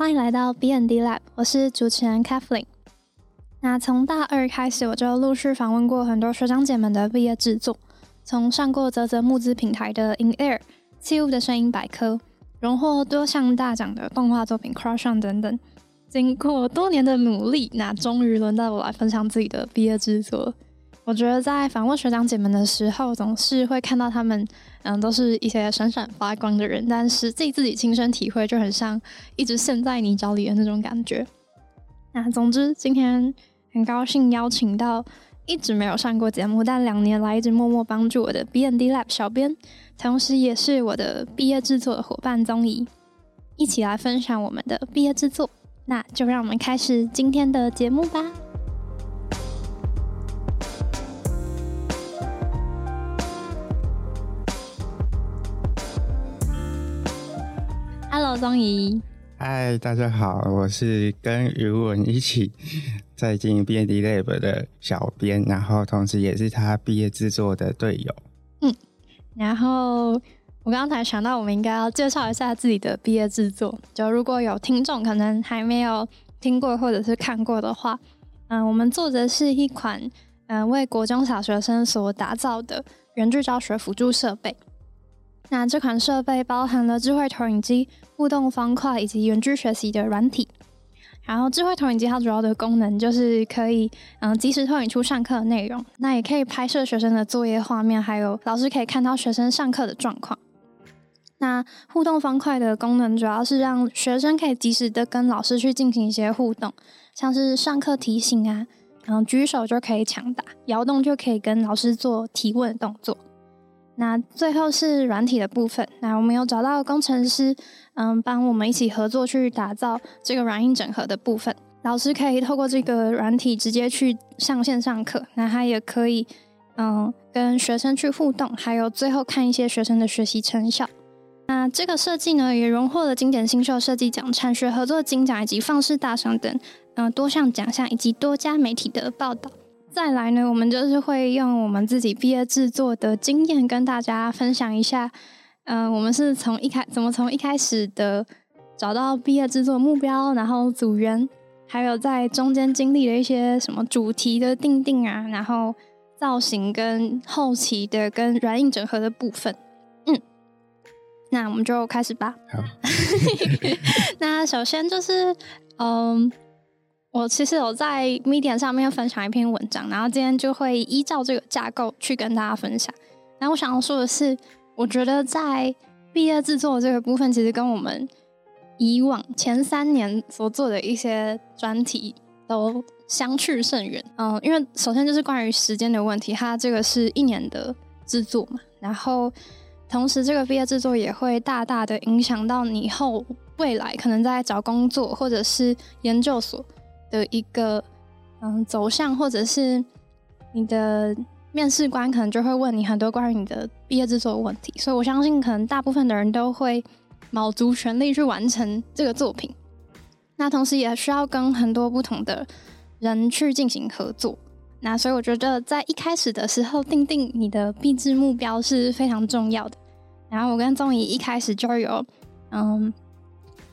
欢迎来到 B N D Lab，我是主持人 Kathleen。那从大二开始，我就陆续访问过很多学长姐们的毕业制作，从上过泽泽募资平台的 In Air、器物的声音百科，荣获多项大奖的动画作品 Crush On 等等。经过多年的努力，那终于轮到我来分享自己的毕业制作。我觉得在访问学长姐们的时候，总是会看到他们，嗯，都是一些闪闪发光的人，但实际自己亲身体会，就很像一直陷在泥沼里的那种感觉。那总之，今天很高兴邀请到一直没有上过节目，但两年来一直默默帮助我的 B N D Lab 小编，同时也是我的毕业制作的伙伴宗怡，一起来分享我们的毕业制作。那就让我们开始今天的节目吧。Hello，宗怡。嗨，大家好，我是跟余文一起在进 B N D Lab 的小编，然后同时也是他毕业制作的队友。嗯，然后我刚才想到，我们应该要介绍一下自己的毕业制作。就如果有听众可能还没有听过或者是看过的话，嗯，我们做的是一款嗯为国中小学生所打造的原剧教学辅助设备。那这款设备包含了智慧投影机、互动方块以及原句学习的软体。然后，智慧投影机它主要的功能就是可以嗯及时投影出上课的内容，那也可以拍摄学生的作业画面，还有老师可以看到学生上课的状况。那互动方块的功能主要是让学生可以及时的跟老师去进行一些互动，像是上课提醒啊，然后举手就可以抢答，摇动就可以跟老师做提问的动作。那最后是软体的部分。那我们有找到工程师，嗯，帮我们一起合作去打造这个软硬整合的部分。老师可以透过这个软体直接去上线上课，那他也可以，嗯，跟学生去互动，还有最后看一些学生的学习成效。那这个设计呢，也荣获了经典新秀设计奖、产学合作金奖以及放视大赏等，嗯，多项奖项以及多家媒体的报道。再来呢，我们就是会用我们自己毕业制作的经验跟大家分享一下。嗯，我们是从一开怎么从一开始的找到毕业制作目标，然后组员，还有在中间经历了一些什么主题的定定啊，然后造型跟后期的跟软硬整合的部分。嗯，那我们就开始吧。好，那首先就是嗯。我其实有在 Medium 上面分享一篇文章，然后今天就会依照这个架构去跟大家分享。然后我想要说的是，我觉得在毕业制作这个部分，其实跟我们以往前三年所做的一些专题都相去甚远。嗯，因为首先就是关于时间的问题，它这个是一年的制作嘛，然后同时这个毕业制作也会大大的影响到你后未来可能在找工作或者是研究所。的一个嗯走向，或者是你的面试官可能就会问你很多关于你的毕业制作的问题，所以我相信可能大部分的人都会卯足全力去完成这个作品。那同时也需要跟很多不同的人去进行合作。那所以我觉得在一开始的时候定定你的毕制目标是非常重要的。然后我跟钟怡一开始就有嗯。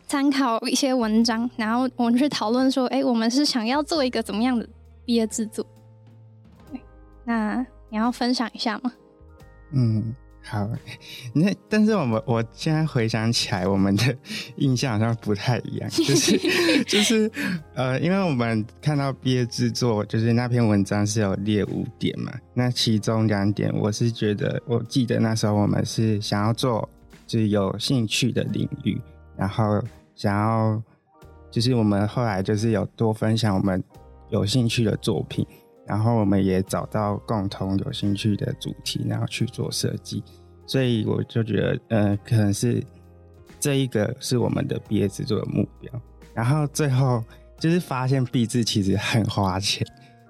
参考一些文章，然后我们去讨论说，哎，我们是想要做一个怎么样的毕业制作？那你要分享一下吗？嗯，好。那但是我们我现在回想起来，我们的印象好像不太一样，就是就是呃，因为我们看到毕业制作，就是那篇文章是有列五点嘛，那其中两点我是觉得，我记得那时候我们是想要做就是有兴趣的领域。然后想要，就是我们后来就是有多分享我们有兴趣的作品，然后我们也找到共同有兴趣的主题，然后去做设计。所以我就觉得，呃，可能是这一个是我们的毕业制作的目标。然后最后就是发现毕制其实很花钱，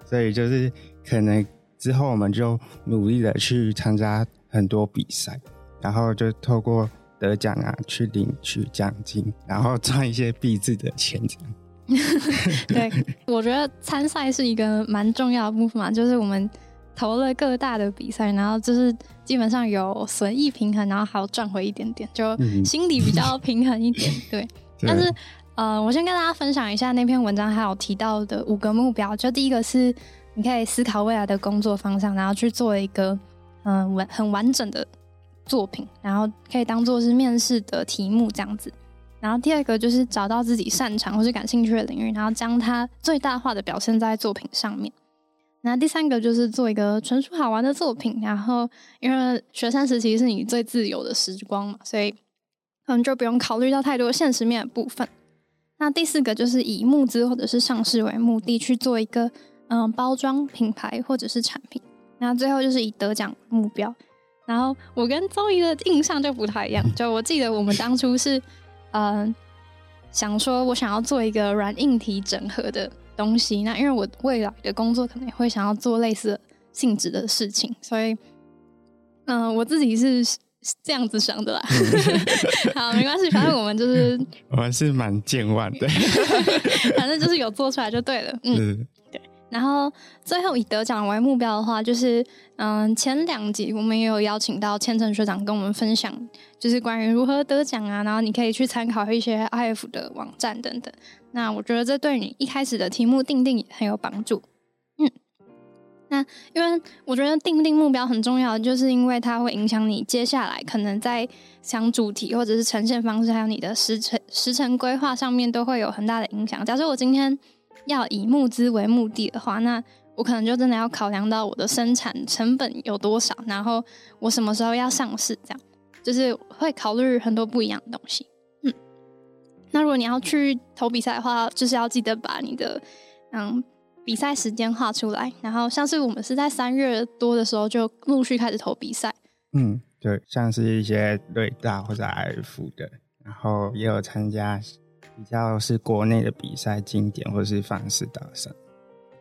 所以就是可能之后我们就努力的去参加很多比赛，然后就透过。得奖啊，去领取奖金，然后赚一些币制的钱。对，我觉得参赛是一个蛮重要的部分嘛，就是我们投了各大的比赛，然后就是基本上有损益平衡，然后还有赚回一点点，就心里比较平衡一点。对，但是呃，我先跟大家分享一下那篇文章还有提到的五个目标。就第一个是，你可以思考未来的工作方向，然后去做一个嗯完很完整的作品，然后可以当做是面试的题目这样子。然后第二个就是找到自己擅长或是感兴趣的领域，然后将它最大化的表现在作品上面。那第三个就是做一个纯属好玩的作品，然后因为学生时期是你最自由的时光嘛，所以可能就不用考虑到太多现实面的部分。那第四个就是以募资或者是上市为目的去做一个嗯包装品牌或者是产品。那最后就是以得奖目标。然后我跟周怡的印象就不太一样，就我记得我们当初是嗯想说我想要做一个软硬体整合的东西。那因为我未来的工作可能也会想要做类似性质的事情，所以嗯我自己是。这样子想的啦，好，没关系，反正我们就是 我们是蛮健忘的，反正就是有做出来就对了，嗯，对。然后最后以得奖为目标的话，就是嗯，前两集我们也有邀请到千层学长跟我们分享，就是关于如何得奖啊，然后你可以去参考一些 IF 的网站等等。那我觉得这对你一开始的题目定定也很有帮助。嗯那因为我觉得定定目标很重要，就是因为它会影响你接下来可能在想主题或者是呈现方式，还有你的时程时程规划上面都会有很大的影响。假设我今天要以募资为目的的话，那我可能就真的要考量到我的生产成本有多少，然后我什么时候要上市，这样就是会考虑很多不一样的东西。嗯，那如果你要去投比赛的话，就是要记得把你的嗯。比赛时间画出来，然后像是我们是在三月多的时候就陆续开始投比赛。嗯，对，像是一些瑞大或者 F 的，然后也有参加比较是国内的比赛，经典或者是方式大赛。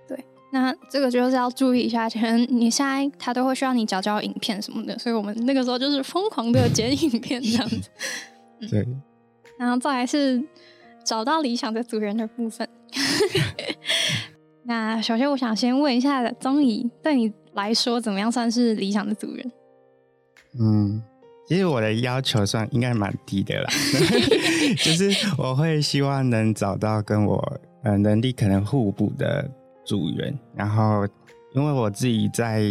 对，那这个就是要注意一下，可能你现在他都会需要你找找影片什么的，所以我们那个时候就是疯狂的剪影片这样子。对，然后再来是找到理想的组员的部分。那首先，我想先问一下钟怡，对你来说，怎么样算是理想的组员？嗯，其实我的要求算应该蛮低的啦，就是我会希望能找到跟我呃能力可能互补的组员，然后因为我自己在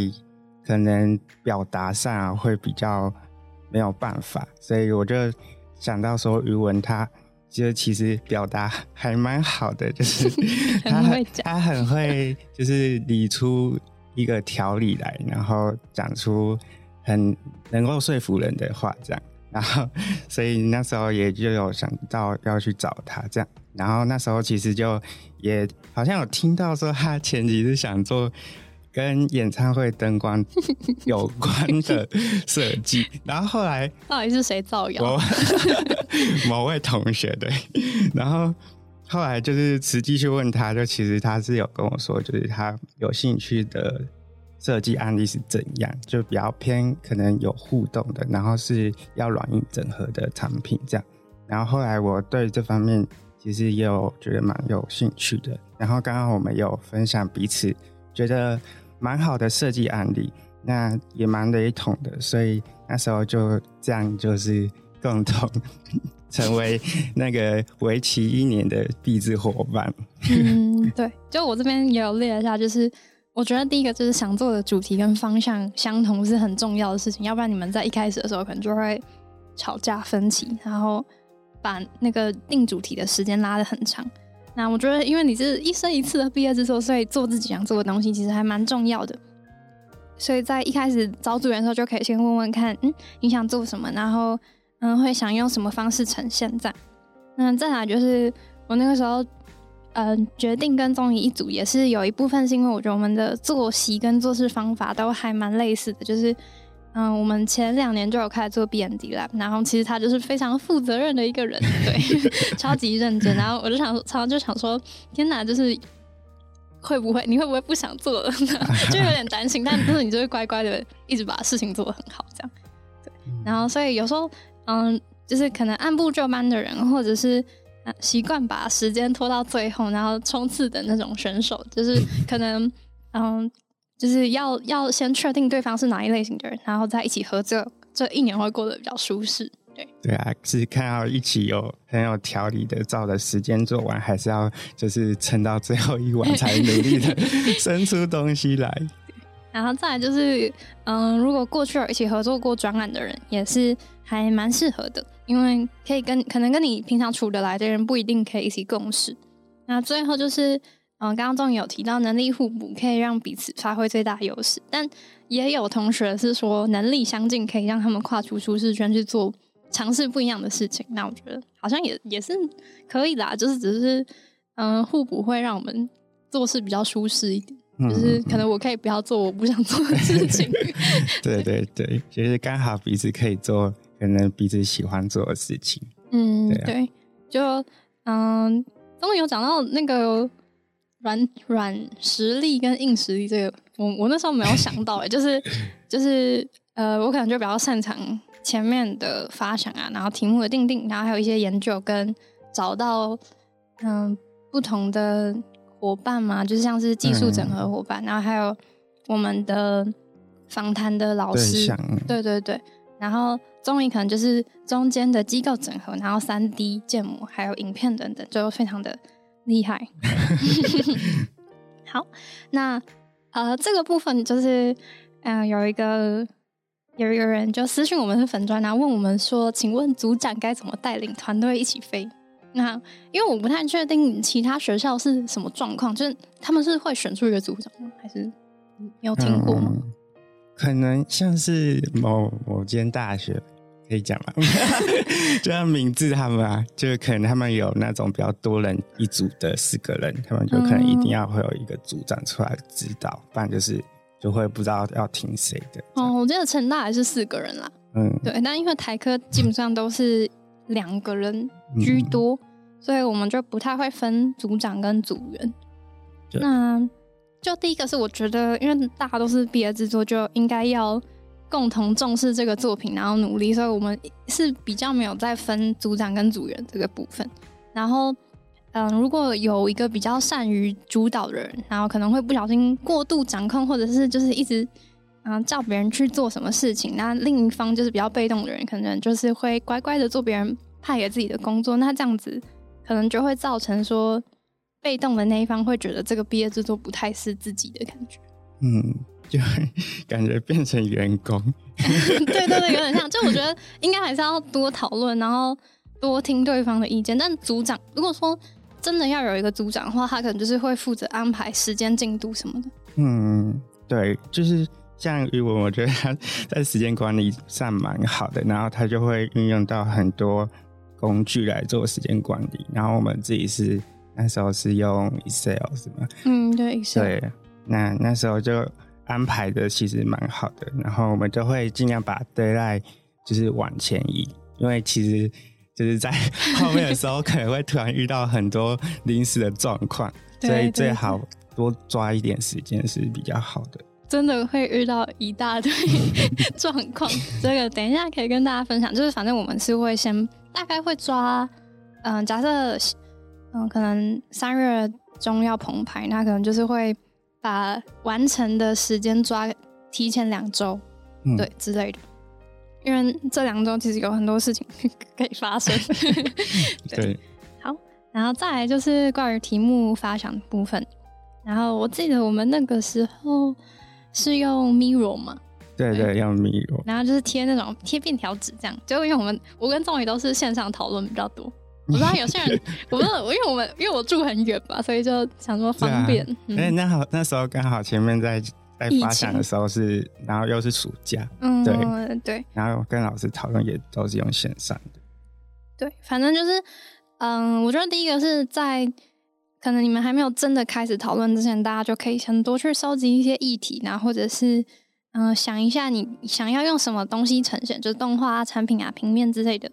可能表达上会比较没有办法，所以我就想到说余文他。就其实表达还蛮好的，就是 他他很会，就是理出一个条理来，然后讲出很能够说服人的话，这样。然后，所以那时候也就有想到要去找他这样。然后那时候其实就也好像有听到说，他前期是想做。跟演唱会灯光 有关的设计，然后后来到底是谁造谣？某位同学对，然后后来就是实际去问他，就其实他是有跟我说，就是他有兴趣的设计案例是怎样，就比较偏可能有互动的，然后是要软硬整合的产品这样。然后后来我对这方面其实也有觉得蛮有兴趣的，然后刚刚我们有分享彼此觉得。蛮好的设计案例，那也蛮雷同的，所以那时候就这样，就是共同 成为那个为期一年的毕制伙伴。嗯，对，就我这边也有列一下，就是我觉得第一个就是想做的主题跟方向相同是很重要的事情，要不然你们在一开始的时候可能就会吵架分歧，然后把那个定主题的时间拉得很长。那我觉得，因为你是一生一次的毕业之作，所以做自己想做的东西其实还蛮重要的。所以在一开始找组员的时候，就可以先问问看，嗯，你想做什么，然后嗯，会想用什么方式呈现在。那再来就是我那个时候，嗯，决定跟综艺一组，也是有一部分是因为我觉得我们的作息跟做事方法都还蛮类似的，就是。嗯，我们前两年就有开始做 B N D Lab，然后其实他就是非常负责任的一个人，对，超级认真。然后我就想，常常就想说，天哪，就是会不会，你会不会不想做了？就有点担心。但但是你就会乖乖的一直把事情做得很好，这样。对。然后所以有时候，嗯，就是可能按部就班的人，或者是习惯把时间拖到最后，然后冲刺的那种选手，就是可能，嗯。就是要要先确定对方是哪一类型的人，然后再一起合作，这一年会过得比较舒适。对对啊，是看到一起有很有条理的照着时间做完，还是要就是撑到最后一晚才努力的 生出东西来。然后再来就是，嗯，如果过去有一起合作过专案的人，也是还蛮适合的，因为可以跟可能跟你平常处得来的人不一定可以一起共事。那最后就是，嗯，刚刚终于有提到能力互补，可以让彼此发挥最大优势，但也有同学是说能力相近，可以让他们跨出舒适圈去做尝试不一样的事情。那我觉得好像也也是可以啦，就是只是嗯互补会让我们做事比较舒适一点。就是可能我可以不要做我不想做的事情。对对对，就是刚好彼此可以做可能彼此喜欢做的事情。嗯，对啊。对，就嗯，终于有讲到那个软软实力跟硬实力这个，我我那时候没有想到哎、就是 就是呃，我可能就比较擅长前面的发想啊，然后题目的定定，然后还有一些研究跟找到嗯不同的伙伴嘛，就是像是技术整合伙伴，然后还有我们的访谈的老师，对对对，然后综艺可能就是中间的机构整合，然后三 D 建模，还有影片等等，就非常的厉害。好，那呃这个部分就是嗯、呃有一个有一个人就私信我们是粉砖，然后问我们说，请问组长该怎么带领团队一起飞？那因为我不太确定其他学校是什么状况，就是他们是会选出一个组长吗？还是你有听过吗？嗯可能像是某某间大学，可以讲吗？就像名字他们啊，就是可能他们有那种比较多人一组的四个人，他们就可能一定要会有一个组长出来指导，不然就是就会不知道要听谁的。哦，我记得成大还是四个人啦，嗯，对，但因为台科基本上都是两个人居多，所以我们就不太会分组长跟组员。那就第一个是我觉得，因为大家都是毕业制作，就应该要共同重视这个作品，然后努力，所以我们是比较没有在分组长跟组员这个部分。然后，嗯，如果有一个比较善于主导的人，然后可能会不小心过度掌控，或者是就是一直嗯叫别人去做什么事情，那另一方就是比较被动的人，可能就是会乖乖的做别人派给自己的工作，那这样子可能就会造成说被动的那一方会觉得这个毕业制作不太是自己的感觉。嗯，就会感觉变成员工。对对对，有点像。就我觉得应该还是要多讨论，然后多听对方的意见。但组长如果说真的要有一个组长的话，他可能就是会负责安排时间进度什么的。嗯，对，就是像语文，我觉得他在时间管理上蛮好的，然后他就会运用到很多工具来做时间管理。然后我们自己是那时候是用 Excel 是吗？嗯，对，Excel。对，那那时候就安排的其实蛮好的，然后我们就会尽量把 d a y l i g h t 就是往前移，因为其实就是在后面的时候可能会突然遇到很多临时的状况，所以对对最好多抓一点时间是比较好的。真的会遇到一大堆 状况，这个等一下可以跟大家分享。就是反正我们是会先大概会抓，嗯、假设嗯、可能三月中要澎湃，那可能就是会把完成的时间抓提前两周，嗯对之类的。因为这两周其实有很多事情 可以发生。对，好然后再来就是关于题目发想的部分。然后我记得我们那个时候是用 Miro 嘛，对对，要密罗。然后就是贴那种贴便条纸这样。就因为我们我跟钟宇都是线上讨论比较多，我知道有些人，我不知道，因为我们因为我住很远吧，所以就想说方便。嗯哎、那好，那时候刚好前面在在发想的时候是，然后又是暑假，嗯，对对然后跟老师讨论也都是用线上的。对，反正就是，嗯，我觉得第一个是在可能你们还没有真的开始讨论之前，大家就可以先多去收集一些议题，然后或者是嗯、想一下你想要用什么东西呈现，就是动画、啊、产品啊、平面之类的，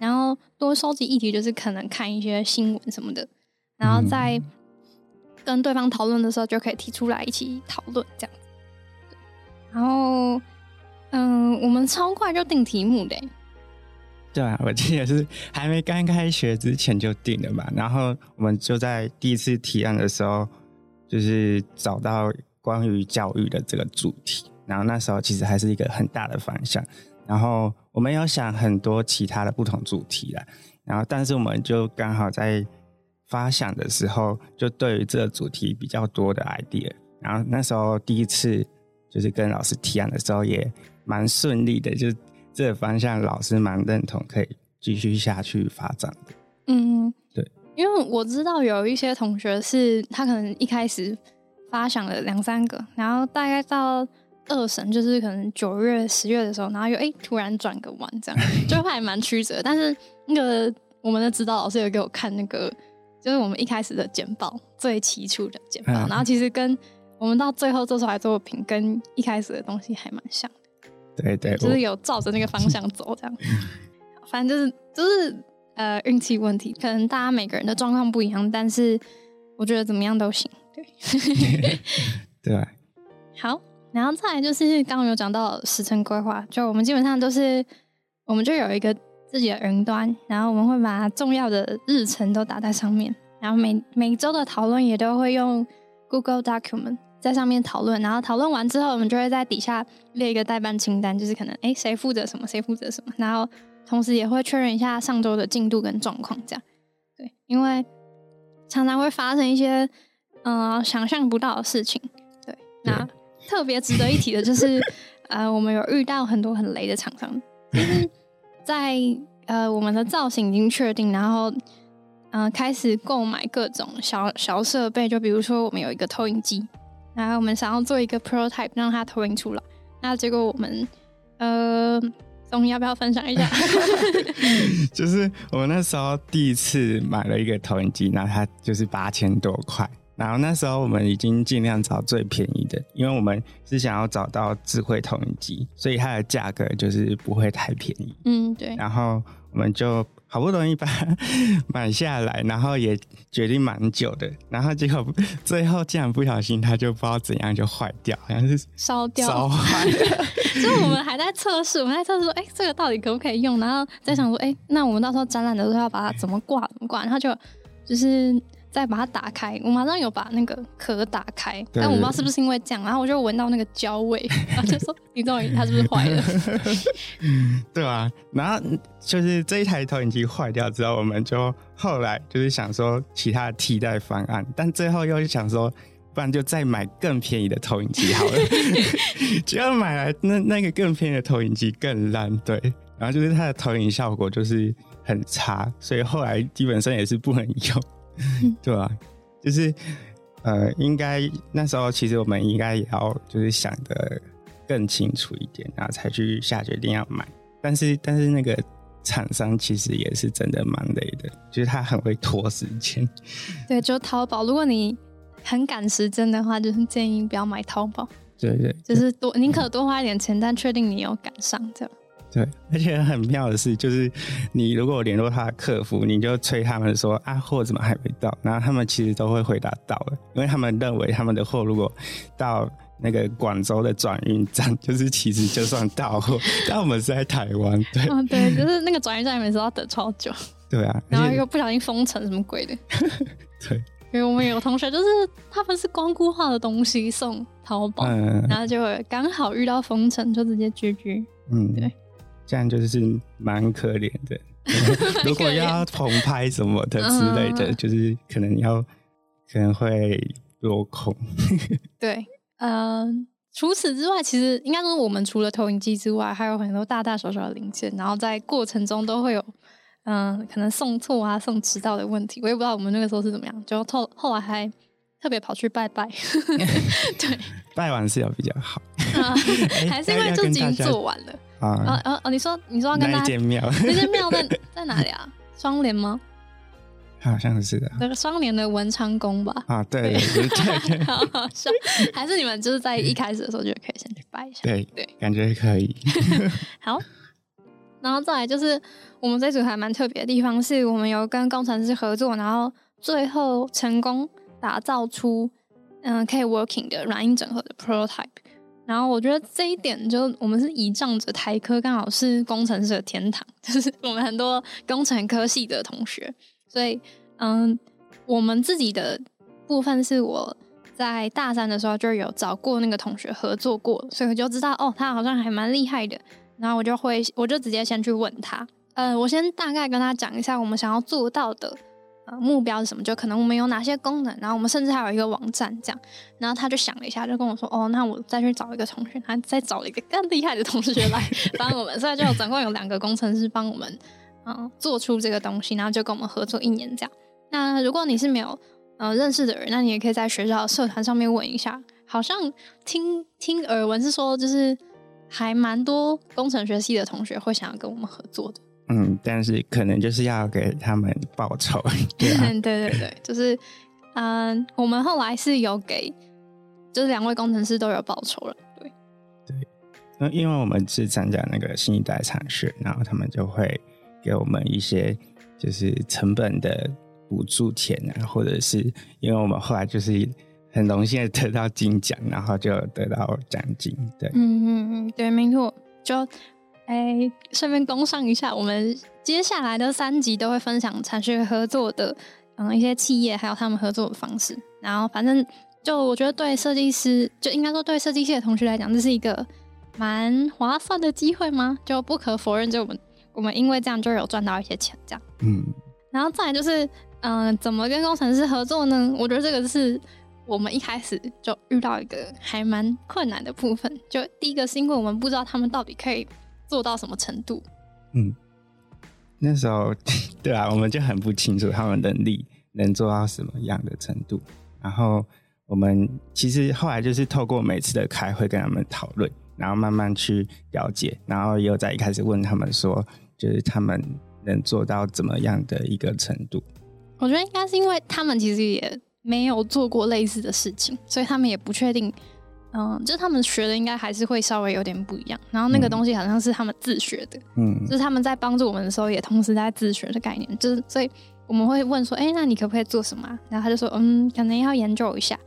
然后多收集议题，就是可能看一些新闻什么的，然后在跟对方讨论的时候，就可以提出来一起讨论这样子。然后，嗯，我们超快就定题目的欸、对啊，我记得是还没刚开学之前就定了嘛，然后我们就在第一次提案的时候，就是找到关于教育的这个主题，然后那时候其实还是一个很大的方向，然后我们有想很多其他的不同主题啦，然后但是我们就刚好在发想的时候，就对于这个主题比较多的 idea，然后那时候第一次就是跟老师提案的时候也蛮顺利的，就这个方向老师蛮认同，可以继续下去发展的。嗯，对，因为我知道有一些同学是他可能一开始发想了两三个，然后大概到二审，就是可能九月、十月的时候，然后又哎突然转个弯，这样就还蛮曲折。但是那个我们的指导老师有给我看那个，就是我们一开始的简报最起初的简报，嗯然后其实跟我们到最后做出来作品跟一开始的东西还蛮像的。对对，就是有照着那个方向走，这样。反正就是就是呃运气问题，可能大家每个人的状况不一样，但是我觉得怎么样都行。对，对？好，然后再来就是刚刚有讲到时程规划，就我们基本上都是我们就有一个自己的云端，然后我们会把重要的日程都打在上面，然后每每周的讨论也都会用 Google Document 在上面讨论，然后讨论完之后，我们就会在底下列一个代办清单，就是可能哎谁负责什么，谁负责什么，然后同时也会确认一下上周的进度跟状况，这样。对，因为常常会发生一些呃想象不到的事情，对，那特别值得一提的就是 呃我们有遇到很多很雷的厂商，就是在呃我们的造型已经确定，然后。嗯、开始购买各种小小设备，就比如说我们有一个投影机，然后我们想要做一个 prototype 让它投影出来，那结果我们呃，总要不要分享一下？就是我们那时候第一次买了一个投影机，然后它就是八千多块。然后那时候我们已经尽量找最便宜的，因为我们是想要找到智慧投影机，所以它的价格就是不会太便宜。嗯，对，然后我们就好不容易把它买下来，然后也决定蛮久的，然后结果最后竟然不小心，它就不知道怎样就坏掉，好像是烧掉。烧坏了。所以我们还在测试，我们在测试说，哎、这个到底可不可以用？然后在想说，哎、那我们到时候展览的时候要把它怎么挂，怎么挂？然后就就是再把它打开，我马上有把那个壳打开，但我不知道是不是因为这样，然后我就闻到那个焦味，然后就说，你终于它是不是坏了？对啊，然后就是这一台投影机坏掉之后，我们就后来就是想说其他的替代方案，但最后又想说，不然就再买更便宜的投影机好了。结果买来那那个更便宜的投影机更烂，对，然后就是它的投影效果就是很差，所以后来基本上也是不能用，对啊、就是呃，应该那时候其实我们应该也要就是想的更清楚一点，然后才去下决定要买。但是但是那个厂商其实也是真的蛮累的，就是他很会拖时间。对，就淘宝，如果你很赶时间的话，就是建议不要买淘宝，对对就是多宁可多花一点钱，但确定你有赶上这样。对，而且很妙的是，就是你如果联络他的客服，你就催他们说啊货怎么还没到，然后他们其实都会回答到了，因为他们认为他们的货如果到那个广州的转运站，就是其实就算到货，但我们是在台湾，对嗯，对，就是那个转运站每次都要等超久，对啊，然后又不小心封城什么鬼的。对，因为我们有个同学就是他们是光固化的东西送淘宝，嗯然后就刚好遇到封城，就直接 GG。嗯，对，这样就是蛮可怜的。如果要重拍什么的之类的，嗯就是可能要可能会落空。对，嗯、除此之外，其实应该说我们除了投影机之外，还有很多大大小小的零件，然后在过程中都会有，嗯、可能送错啊、送迟到的问题。我也不知道我们那个时候是怎么样，就后后来还 特别跑去拜拜，对，拜完是要比较好啊还是因为就已经做完了。啊啊。啊啊！你说你说要跟那大家一间庙那间庙在在哪里啊？双联吗？好像是的那个双联的文昌宫吧。啊，对对对对 好好笑，还是你们就是在一开始的时候就可以先去拜一下。对对，感觉可以。好，然后再来就是我们这组还蛮特别的地方，是我们有跟工程师合作，然后最后成功打造出嗯、可以 working 的软硬整合的 prototype。然后我觉得这一点就我们是倚仗着台科刚好是工程师的天堂，就是我们很多工程科系的同学，所以嗯，我们自己的部分是我在大三的时候就有找过那个同学合作过，所以我就知道哦，他好像还蛮厉害的。然后我就会，我就直接先去问他，呃，我先大概跟他讲一下我们想要做到的呃目标是什么，就可能我们有哪些功能，然后我们甚至还有一个网站这样。然后他就想了一下，就跟我说，哦，那我再去找一个同学，他再找一个更厉害的同学来帮我们，所以就总共有两个工程师帮我们，嗯，做出这个东西，然后就跟我们合作一年这样。那如果你是没有呃认识的人，那你也可以在学校社团上面问一下，好像听听耳闻是说就是。还蛮多工程学系的同学会想要跟我们合作的，嗯，但是可能就是要给他们报酬，对对对对，就是嗯，我们后来是有给，就是两位工程师都有报酬了，对对，那因为我们是参加那个新一代产学，然后他们就会给我们一些就是成本的补助钱啊，或者是因为我们后来就是。很荣幸得到金奖，然后就得到奖金。对，嗯嗯嗯，对，没错。就，哎，顺便工上一下，我们接下来的三集都会分享产学合作的，嗯，一些企业还有他们合作的方式。然后，反正就我觉得对设计师，就应该说对设计系的同学来讲，这是一个蛮划算的机会吗？就不可否认，就我们我们因为这样就有赚到一些钱，这样。嗯。然后再来就是，嗯，怎么跟工程师合作呢？我觉得这个是。我们一开始就遇到一个还蛮困难的部分，就第一个是因为我们不知道他们到底可以做到什么程度。嗯，那时候 对啊，我们就很不清楚他们能力能做到什么样的程度。然后我们其实后来就是透过每次的开会跟他们讨论，然后慢慢去了解，然后又在一开始问他们说，就是他们能做到怎么样的一个程度。我觉得应该是因为他们其实也。没有做过类似的事情，所以他们也不确定。嗯，就是他们学的应该还是会稍微有点不一样。然后那个东西好像是他们自学的，嗯，就是他们在帮助我们的时候，也同时在自学的概念。就是所以我们会问说：“哎，那你可不可以做什么？”然后他就说：“嗯，可能要研究一下。”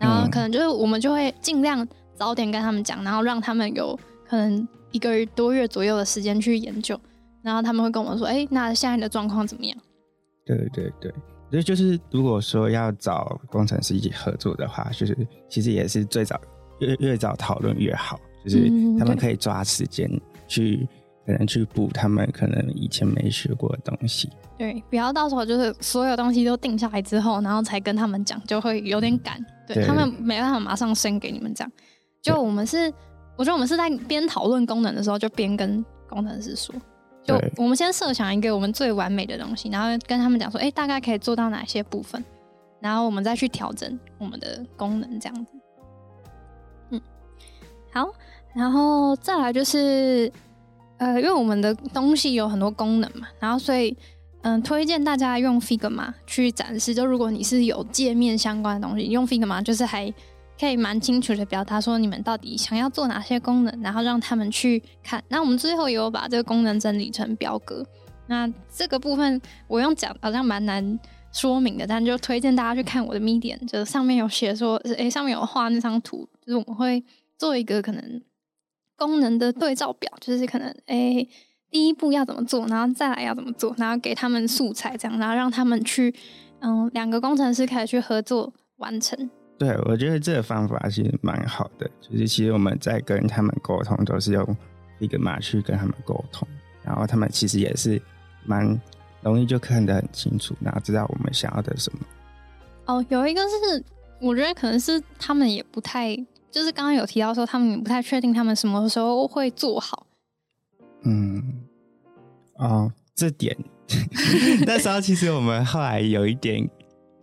然后可能就是我们就会尽量早点跟他们讲，然后让他们有可能一个多月左右的时间去研究。然后他们会跟我们说：“哎，那现在的状况怎么样？”对对对。所以就是，如果说要找工程师一起合作的话，就是其实也是最早越越早讨论越好，就是他们可以抓时间去可能去补他们可能以前没学过的东西。对，不要到时候就是所有东西都定下来之后，然后才跟他们讲，就会有点赶。对他们没办法马上先给你们讲。就我们是，我觉得我们是在边讨论功能的时候，就边跟工程师说。就我们先设想一个我们最完美的东西，然后跟他们讲说，哎，大概可以做到哪些部分，然后我们再去调整我们的功能，这样子。好，然后再来就是，呃，因为我们的东西有很多功能嘛，然后所以，嗯，推荐大家用 Figma 去展示。就如果你是有界面相关的东西，用 Figma 就是还。可以蛮清楚的表达说你们到底想要做哪些功能，然后让他们去看。那我们最后也有把这个功能整理成表格。那这个部分我用讲好像蛮难说明的，但就推荐大家去看我的 Medium，就是上面有写说，诶，上面有画那张图，就是我们会做一个可能功能的对照表，就是可能诶第一步要怎么做，然后再来要怎么做，然后给他们素材这样，然后让他们去嗯两个工程师开始去合作完成。对，我觉得这个方法其实蛮好的。就是其实我们在跟他们沟通，都是用一个码去跟他们沟通，然后他们其实也是蛮容易就看得很清楚，然后知道我们想要的什么。哦，有一个是我觉得可能是他们也不太，就是刚刚有提到说他们不太确定他们什么时候会做好。嗯，哦，这点 那时候其实我们后来有一点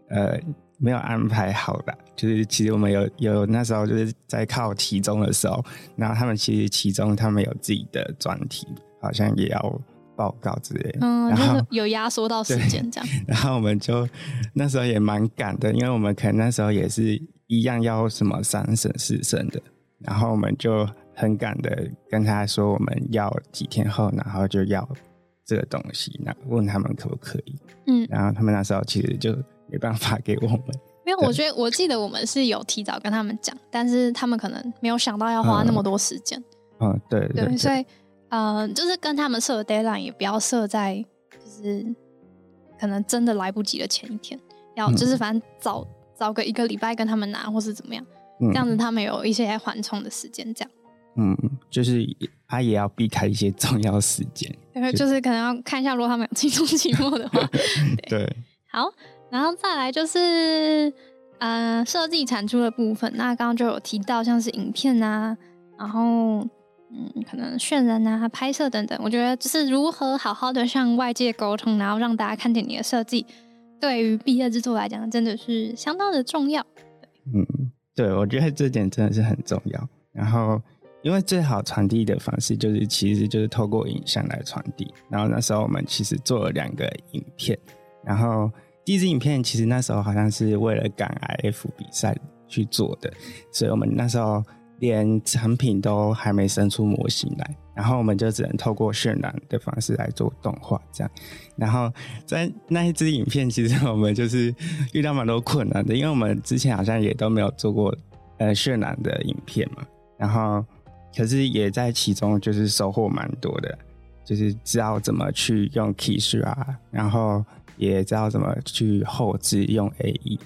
呃。没有安排好的，就是其实我们有有那时候就是在靠题中的时候，然后他们其实其中他们有自己的专题，好像也要报告之类，嗯，然后有压缩到时间这样，然后我们就那时候也蛮赶的，因为我们可能那时候也是一样要什么三审四审的，然后我们就很赶的跟他说我们要几天后，然后就要这个东西，那问他们可不可以，嗯，然后他们那时候其实就。没办法给我们，没有我觉得我记得我们是有提早跟他们讲，但是他们可能没有想到要花那么多时间。嗯，对对，所以呃，就是跟他们设 deadline 也不要设在就是可能真的来不及的前一天，要就是反正早早个一个礼拜跟他们拿，或是怎么样，这样子他们有一些缓冲的时间，这样。嗯，就是他也要避开一些重要时间。对，就是可能要看一下，如果他们有期中、期末的话。对，好，然后再来就是呃设计产出的部分。那刚刚就有提到，像是影片啊，然后嗯，可能渲染啊、拍摄等等。我觉得就是如何好好的向外界沟通，然后让大家看见你的设计，对于毕业制作来讲，真的是相当的重要。嗯，对，我觉得这点真的是很重要。然后。因为最好传递的方式就是，其实就是透过影像来传递。然后那时候我们其实做了两个影片，然后第一支影片其实那时候好像是为了赶 IF 比赛去做的，所以我们那时候连产品都还没生出模型来，然后我们就只能透过渲染的方式来做动画这样。然后在那一支影片，其实我们就是遇到蛮多困难的，因为我们之前好像也都没有做过呃渲染的影片嘛，然后。可是也在其中，就是收获蛮多的，就是知道怎么去用 k e y s 啊，然后也知道怎么去后置用 AE。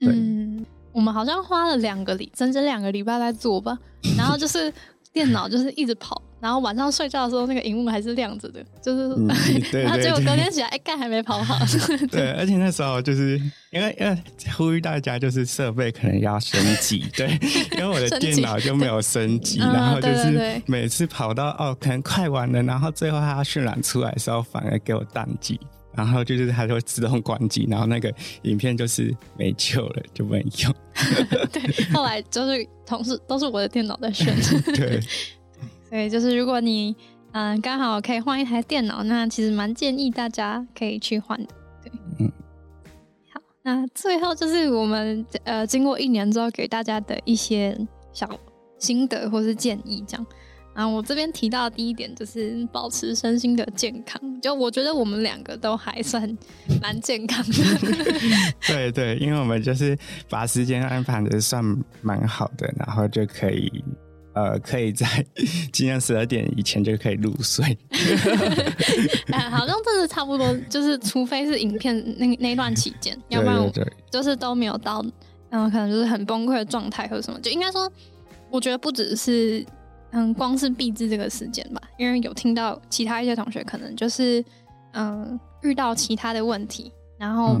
嗯，我们好像花了两个礼，整整两个礼拜来做吧，然后就是电脑就是一直跑。然后晚上睡觉的时候，那个荧幕还是亮着的，就是，然后结果隔天起来，哎，盖还没跑好。对，而且那时候就是因为因为呼吁大家，就是设备可能要升级，对，因为我的电脑就没有升级，然后就是每次跑到哦，可能快完了，然后最后它渲染出来的时候，反而给我宕机，然后就是它就会自动关机，然后那个影片就是没救了，就不能用。对，后来就是同事都是我的电脑在选。对。所以，就是如果你嗯刚好可以换一台电脑，那其实蛮建议大家可以去换。对，嗯，好，那最后就是我们呃经过一年之后给大家的一些小心得或是建议，这样。啊，我这边提到的第一点就是保持身心的健康，就我觉得我们两个都还算 蛮健康的。对对，因为我们就是把时间安排的算蛮好的，然后就可以。呃，可以在今天十二点以前就可以入睡。好像这是差不多，就是除非是影片那那段期间，要不然就是都没有到，嗯，可能就是很崩溃的状态或者什么。就应该说，我觉得不只是嗯，光是闭制这个时间吧，因为有听到其他一些同学可能就是嗯遇到其他的问题，然后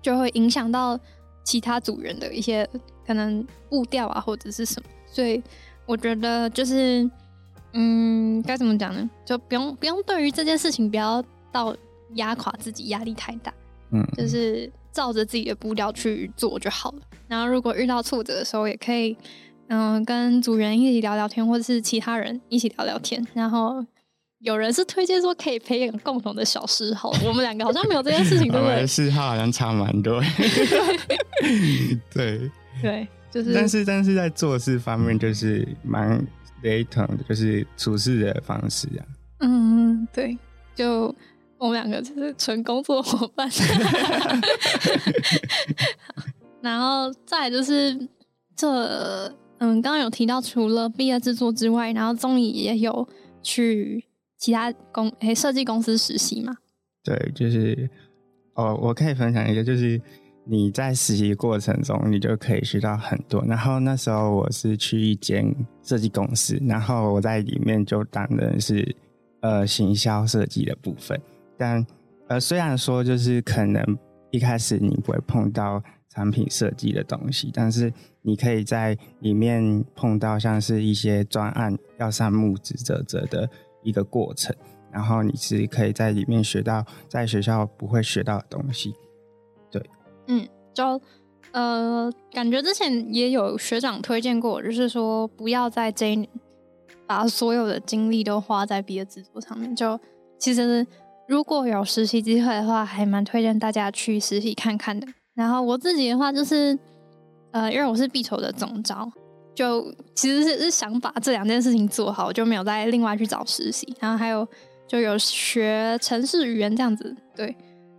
就会影响到其他组员的一些可能步调啊或者是什么，所以。我觉得就是，嗯，该怎么讲呢？就不用不用对于这件事情不要到压垮自己，压力太大。嗯，就是照着自己的步调去做就好了。然后如果遇到挫折的时候，也可以嗯跟组员一起聊聊天，或者是其他人一起聊聊天。然后有人是推荐说可以培养共同的小嗜好，我们两个好像没有这件事情，对不对？嗜好好像差蛮多。对 对。就是但是，但是在做事方面就是蛮雷同的，就是处事的方式啊。嗯，对，就我们两个就是纯工作伙伴。然后再就是这，嗯，刚刚有提到，除了毕业制作之外，然后综艺也有去其他公诶设计公司实习嘛？对，就是哦，我可以分享一个，就是。你在实习过程中，你就可以学到很多。然后那时候我是去一间设计公司，然后我在里面就担任是呃行销设计的部分。但呃虽然说就是可能一开始你不会碰到产品设计的东西，但是你可以在里面碰到像是一些专案要上木指折折的一个过程，然后你是可以在里面学到在学校不会学到的东西。对嗯，就呃，感觉之前也有学长推荐过，就是说不要在这把所有的精力都花在毕业制作上面。就其实如果有实习机会的话，还蛮推荐大家去实习看看的。然后我自己的话，就是呃，因为我是必筹的总招，就其实是是想把这两件事情做好，就没有再另外去找实习。然后还有就有学城市语言这样子，对，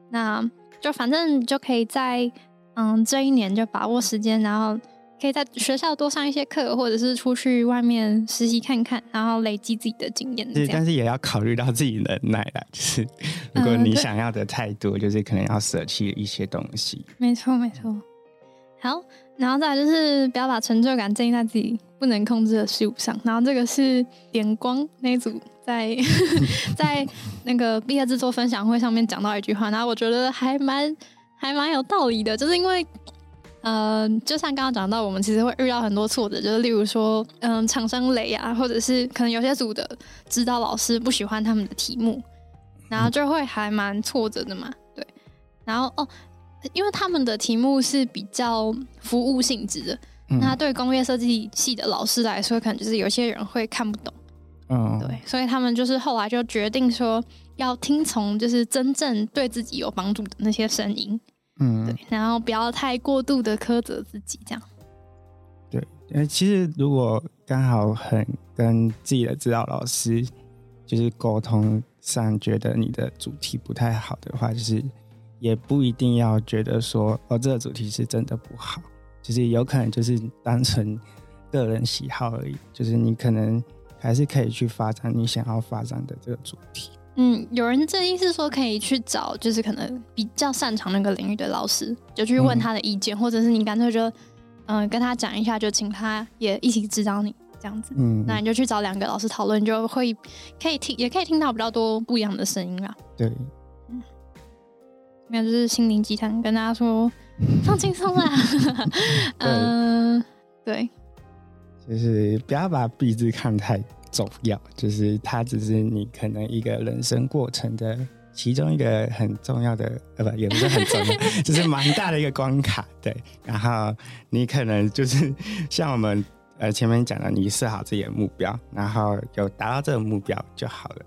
那。就反正就可以在嗯这一年就把握时间，然后可以在学校多上一些课，或者是出去外面实习看看，然后累积自己的经验。对，但是也要考虑到自己能耐啦，就是如果你想要的太多，就是可能要舍弃一些东西。没错，没错。好，然后再来就是不要把成就感建立在自己不能控制的事物上。然后这个是点光那一组在 在那个毕业制作分享会上面讲到一句话，然后我觉得还蛮还蛮有道理的，就是因为呃，就像刚刚讲到，我们其实会遇到很多挫折，就是例如说，嗯，厂商雷啊，或者是可能有些组的指导老师不喜欢他们的题目，然后就会还蛮挫折的嘛。对，然后哦。因为他们的题目是比较服务性质的，那对工业设计系的老师来说，可能就是有些人会看不懂。嗯，对，所以他们就是后来就决定说，要听从就是真正对自己有帮助的那些声音。嗯，对，然后不要太过度的苛责自己，这样。对，呃，其实如果刚好很跟自己的指导老师就是沟通上觉得你的主题不太好的话，就是。也不一定要觉得说哦，这个主题是真的不好，就是有可能就是单纯个人喜好而已。就是你可能还是可以去发展你想要发展的这个主题。嗯，有人这意思说可以去找，就是可能比较擅长那个领域的老师，就去问他的意见，或者是你干脆就嗯跟他讲一下，就请他也一起指导你这样子。嗯，那你就去找两个老师讨论，就会可以听，也可以听到比较多不一样的声音啦。对。嗯，那，就是心灵鸡汤，跟大家说放轻松啦。嗯，对，就是不要把笔字看太重要，就是它只是你可能一个人生过程的其中一个很重要的，呃，不，也不是很重要，就是蛮大的一个关卡。对，然后你可能就是像我们呃前面讲的，你设好自己的目标，然后有达到这个目标就好了。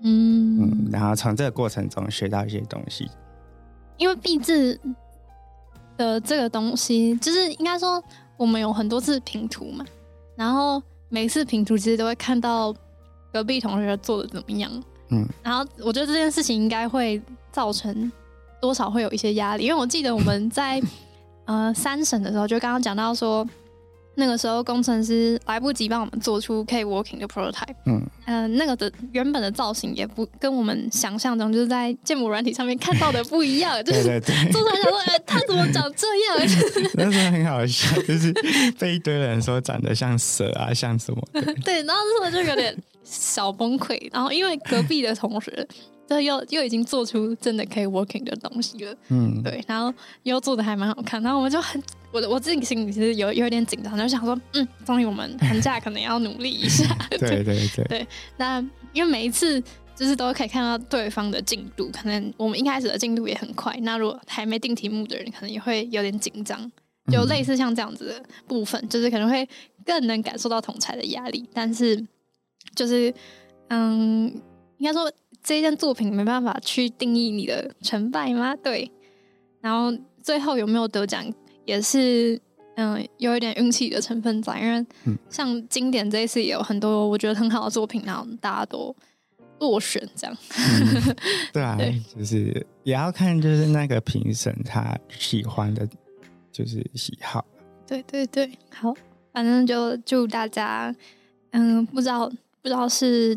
嗯嗯，然后从这个过程中学到一些东西，因为毕字的这个东西，就是应该说我们有很多次拼图嘛，然后每次评图其实都会看到隔壁同学做的怎么样，嗯，然后我觉得这件事情应该会造成多少会有一些压力，因为我记得我们在呃三审的时候就刚刚讲到说。那个时候工程师来不及帮我们做出可以 working 的 prototype，嗯，呃，那个的原本的造型也不跟我们想象中就是在建模软体上面看到的不一样，就是做出来想说，哎，他怎么长这样？那时候很好笑，就是被一堆人说长得像蛇啊，像什么？对，然后那时候就有点小崩溃，然后因为隔壁的同学。这又又已经做出真的可以 working 的东西了，嗯，对，然后又做的还蛮好看，然后我们就很，我我自己心里其实有有点紧张，就想说，嗯，终于我们寒假可能要努力一下，对对对对，那因为每一次就是都可以看到对方的进度，可能我们一开始的进度也很快，那如果还没定题目的人，可能也会有点紧张，就类似像这样子的部分，就是可能会更能感受到同才的压力，但是就是嗯，应该说。这件作品没办法去定义你的成败吗？对，然后最后有没有得奖也是嗯有一点运气的成分在，因为像经典这一次也有很多我觉得很好的作品，然后大家都落选这样。对啊，就是也要看就是那个评审他喜欢的，就是喜好。对对对，好，反正就祝大家嗯，不知道不知道是。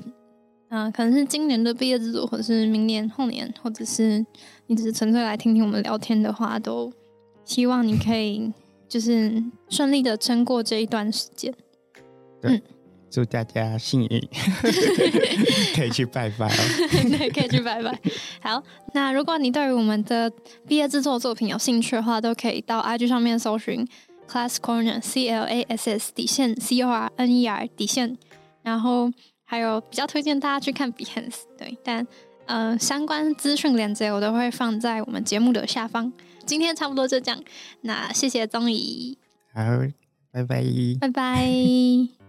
嗯，可能是今年的毕业制作，或者是明年、后年，或者是你只是纯粹来听听我们聊天的话，都希望你可以就是顺利的撑过这一段时间。嗯，祝大家幸运，可以去拜拜哦。对，可以去拜拜。好，那如果你对于我们的毕业制作作品有兴趣的话，都可以到 IG 上面搜寻 Class Corner C L A S S 底线 C O R N E R 底线，然后。还有比较推荐大家去看 Behance，对，但呃相关资讯链接我都会放在我们节目的下方。今天差不多就这样，那谢谢宗仪，好，拜拜，拜拜。